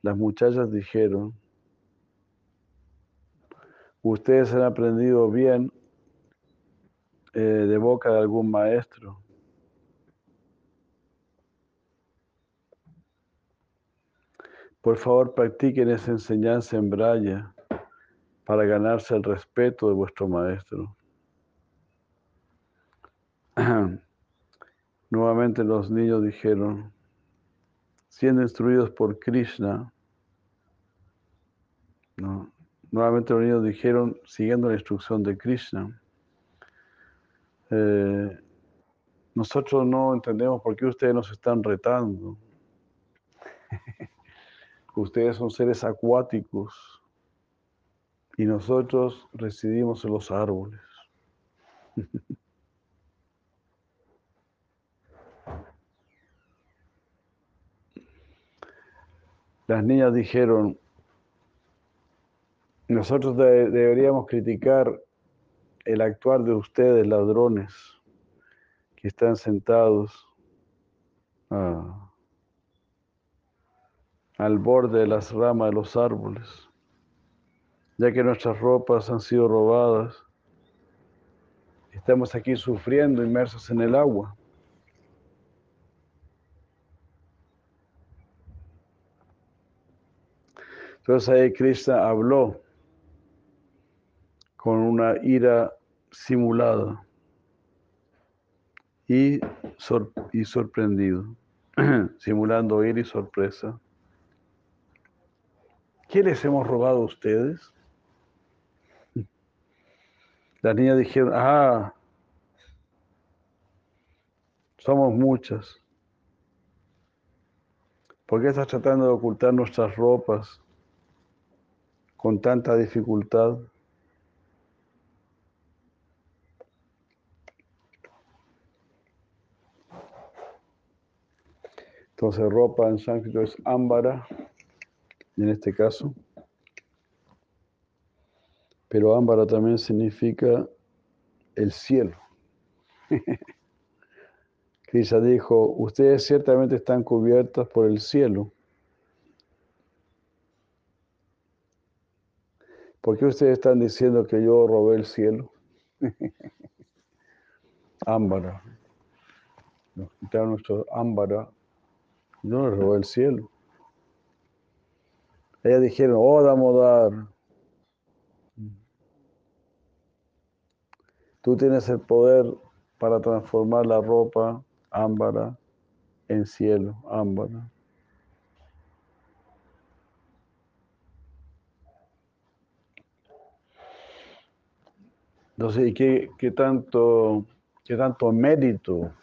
las muchachas dijeron, ustedes han aprendido bien eh, de boca de algún maestro. Por favor, practiquen esa enseñanza en Braya para ganarse el respeto de vuestro maestro. Nuevamente los niños dijeron, siendo instruidos por Krishna, ¿no? nuevamente los niños dijeron, siguiendo la instrucción de Krishna, eh, nosotros no entendemos por qué ustedes nos están retando. ustedes son seres acuáticos y nosotros residimos en los árboles. Las niñas dijeron, nosotros de- deberíamos criticar el actuar de ustedes, ladrones, que están sentados ah, al borde de las ramas de los árboles, ya que nuestras ropas han sido robadas. Estamos aquí sufriendo, inmersos en el agua. Entonces ahí Krishna habló con una ira simulada y, sor- y sorprendido, simulando ira y sorpresa. ¿Qué les hemos robado a ustedes? Las niñas dijeron, ah, somos muchas. ¿Por qué estás tratando de ocultar nuestras ropas con tanta dificultad? Entonces ropa en sánscrito es ámbara, en este caso. Pero ámbara también significa el cielo. Krishna dijo, ustedes ciertamente están cubiertas por el cielo. ¿Por qué ustedes están diciendo que yo robé el cielo? ámbara. Nos quitaron nuestro ámbara. No robé el cielo. Ellas dijeron, oh Damodar, tú tienes el poder para transformar la ropa ámbara en cielo, ámbara. Entonces, ¿y qué, qué tanto, qué tanto mérito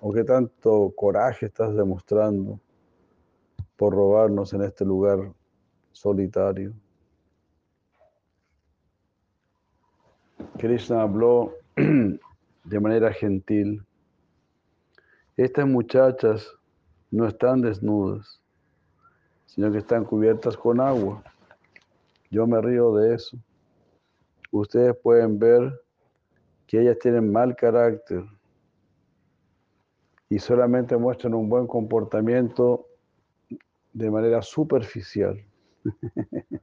o qué tanto coraje estás demostrando por robarnos en este lugar solitario? Krishna habló de manera gentil. Estas muchachas no están desnudas, sino que están cubiertas con agua. Yo me río de eso. Ustedes pueden ver que ellas tienen mal carácter y solamente muestran un buen comportamiento de manera superficial.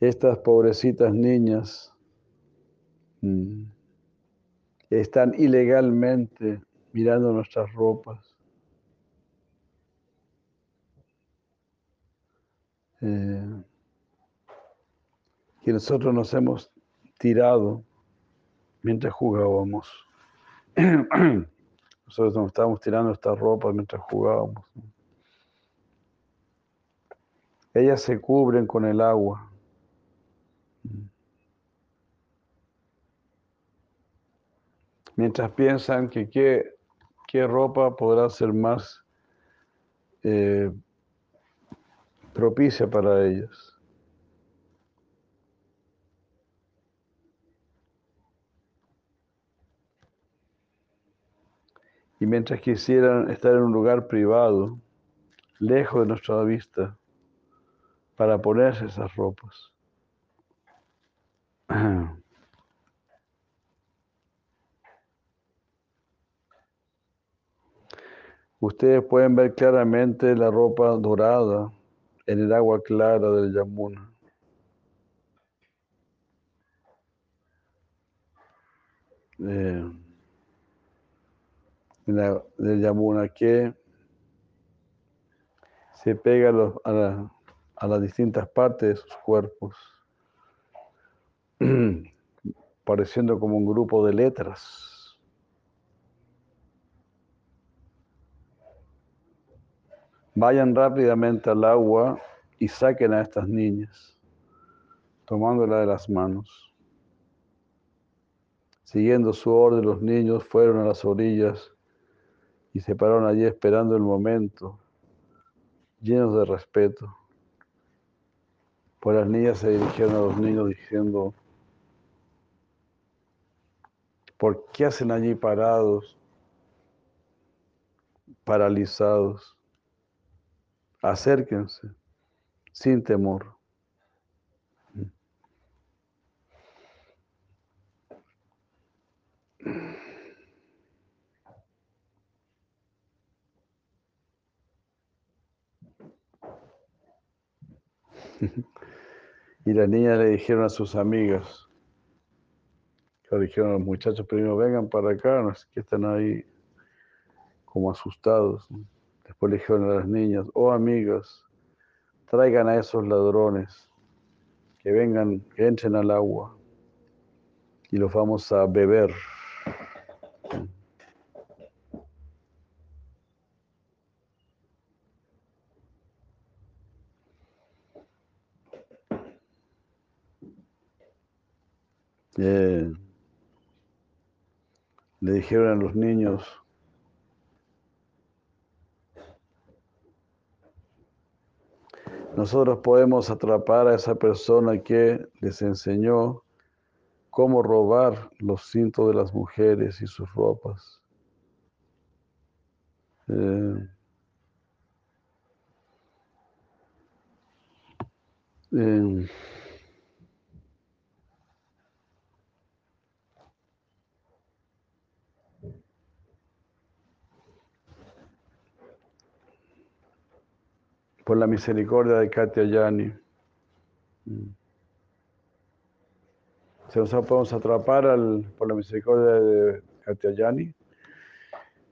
Estas pobrecitas niñas mm, están ilegalmente mirando nuestras ropas. Eh, que nosotros nos hemos tirado mientras jugábamos. Nosotros nos estábamos tirando esta ropa mientras jugábamos. Ellas se cubren con el agua. Mientras piensan que qué, qué ropa podrá ser más eh, propicia para ellas. Y mientras quisieran estar en un lugar privado, lejos de nuestra vista, para ponerse esas ropas. Ustedes pueden ver claramente la ropa dorada en el agua clara del Yamuna. Eh, del Yamuna que se pega a, a las distintas partes de sus cuerpos, pareciendo como un grupo de letras. Vayan rápidamente al agua y saquen a estas niñas, tomándola de las manos. Siguiendo su orden, los niños fueron a las orillas y se pararon allí esperando el momento, llenos de respeto. Pues las niñas se dirigieron a los niños diciendo, ¿por qué hacen allí parados, paralizados? Acérquense sin temor. y las niñas le dijeron a sus amigas, le dijeron a los muchachos primero, vengan para acá, no sé, que están ahí como asustados. Después le dijeron a las niñas, oh amigas, traigan a esos ladrones, que vengan, que entren al agua y los vamos a beber. Dijeron a los niños, nosotros podemos atrapar a esa persona que les enseñó cómo robar los cintos de las mujeres y sus ropas. Eh, por la misericordia de Katia Yani. Mm. Si nosotros podemos atrapar al, por la misericordia de Katia Yani,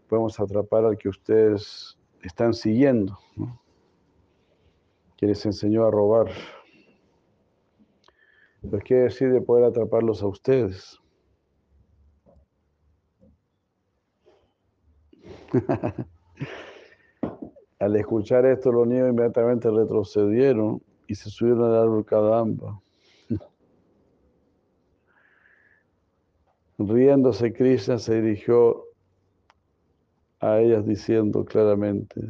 podemos atrapar al que ustedes están siguiendo, que les enseñó a robar. Pero ¿qué decir de poder atraparlos a ustedes? Al escuchar esto, los niños inmediatamente retrocedieron y se subieron al árbol Kadamba. Riéndose, Krishna se dirigió a ellas diciendo claramente,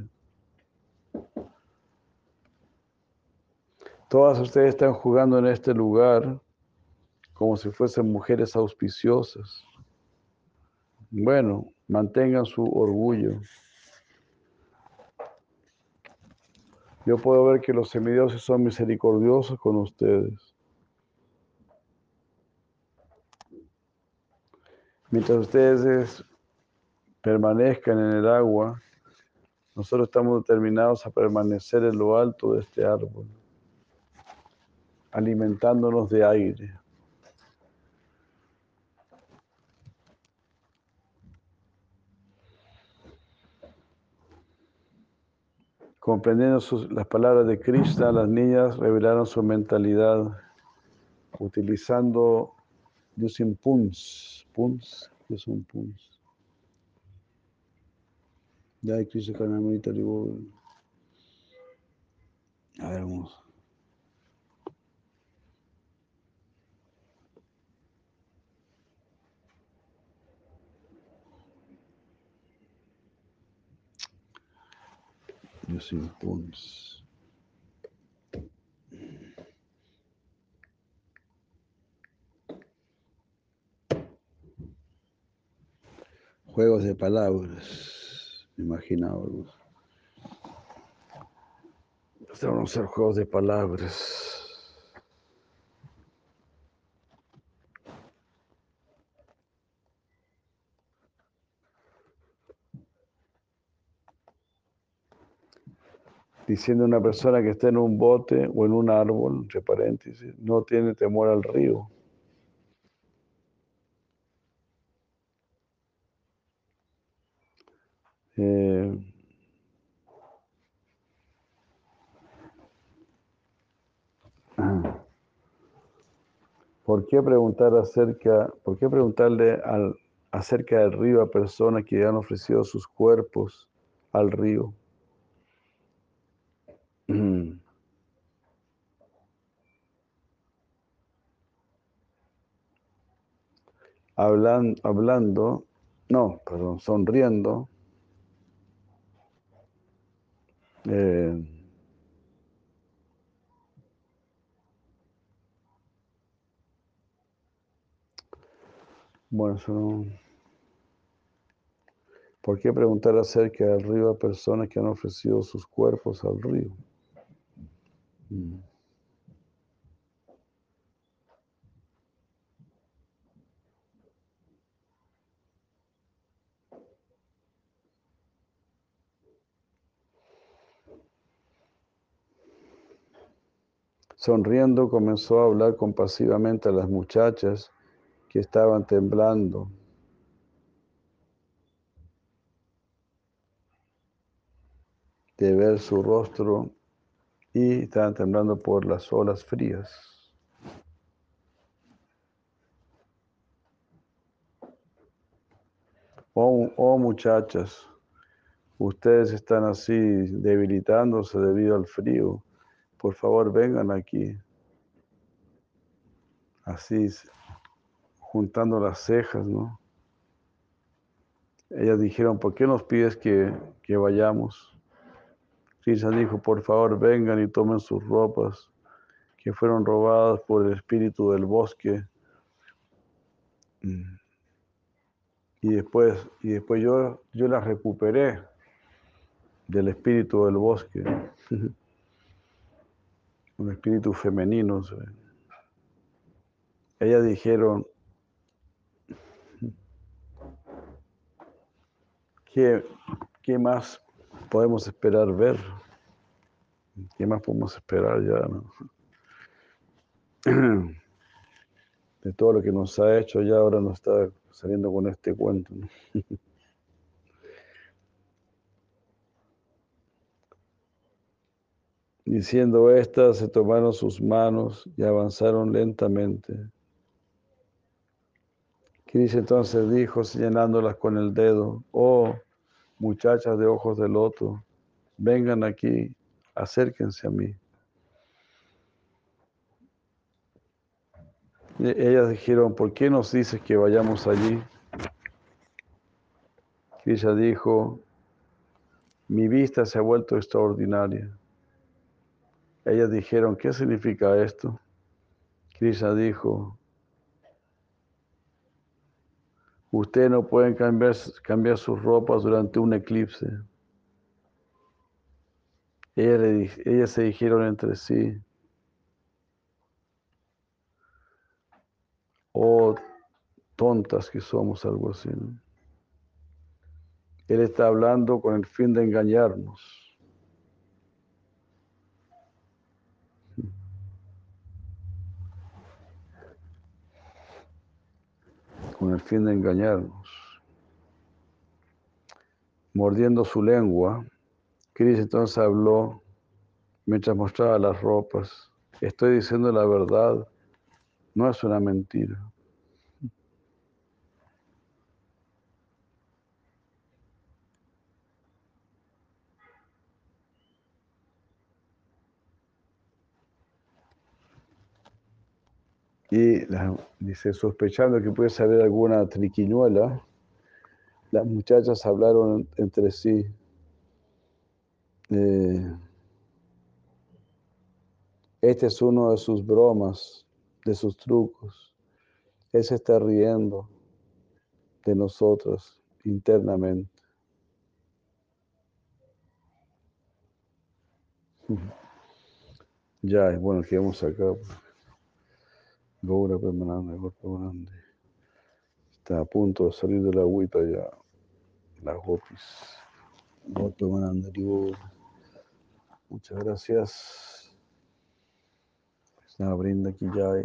todas ustedes están jugando en este lugar como si fuesen mujeres auspiciosas. Bueno, mantengan su orgullo. Yo puedo ver que los semidioses son misericordiosos con ustedes. Mientras ustedes permanezcan en el agua, nosotros estamos determinados a permanecer en lo alto de este árbol, alimentándonos de aire. Comprendiendo las palabras de Krishna, las niñas revelaron su mentalidad utilizando using puns. Puns, ¿qué son puns? Ya Krishna A ver. Using puns. Juegos de palabras, imaginaba. Vamos a hacer juegos de palabras. Diciendo una persona que está en un bote o en un árbol, entre paréntesis, no tiene temor al río. Eh, ¿Por qué preguntar acerca, por qué preguntarle al, acerca del río a personas que han ofrecido sus cuerpos al río? Hablando, no, perdón, sonriendo, eh, bueno, eso ¿Por qué preguntar acerca del río a personas que han ofrecido sus cuerpos al río? Mm. Sonriendo comenzó a hablar compasivamente a las muchachas que estaban temblando. de ver su rostro y estaban temblando por las olas frías. Oh, oh, muchachas, ustedes están así debilitándose debido al frío por favor vengan aquí. Así, juntando las cejas, ¿no? Ellas dijeron, ¿por qué nos pides que, que vayamos? Krishna dijo, por favor vengan y tomen sus ropas que fueron robadas por el espíritu del bosque. Mm. Y después, y después yo, yo las recuperé del espíritu del bosque. un espíritu femenino. Ellas dijeron, ¿qué, ¿qué, más podemos esperar ver? ¿Qué más podemos esperar ya? De todo lo que nos ha hecho ya ahora nos está saliendo con este cuento. Diciendo estas, se tomaron sus manos y avanzaron lentamente. Cris entonces dijo, señalándolas con el dedo, oh muchachas de ojos de loto, vengan aquí, acérquense a mí. Y ellas dijeron, ¿por qué nos dices que vayamos allí? Krishna dijo, mi vista se ha vuelto extraordinaria. Ellas dijeron, ¿qué significa esto? Krishna dijo, ustedes no pueden cambiar, cambiar sus ropas durante un eclipse. Ellas, ellas se dijeron entre sí, oh tontas que somos, algo así. Él está hablando con el fin de engañarnos. Con el fin de engañarnos. Mordiendo su lengua, Cristo entonces habló mientras mostraba las ropas. Estoy diciendo la verdad, no es una mentira. Y dice, sospechando que puede saber alguna triquiñuela, las muchachas hablaron entre sí. Eh, este es uno de sus bromas, de sus trucos. Él se está riendo de nosotros internamente. Ya, bueno, quedamos acá. Gaura Permanente, Permanente. Está a punto de salir de la agüita ya. Las gopis. Gaura Permanente, Muchas gracias. Está brinda aquí ya.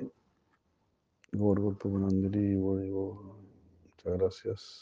Gaura Permanente, Muchas gracias.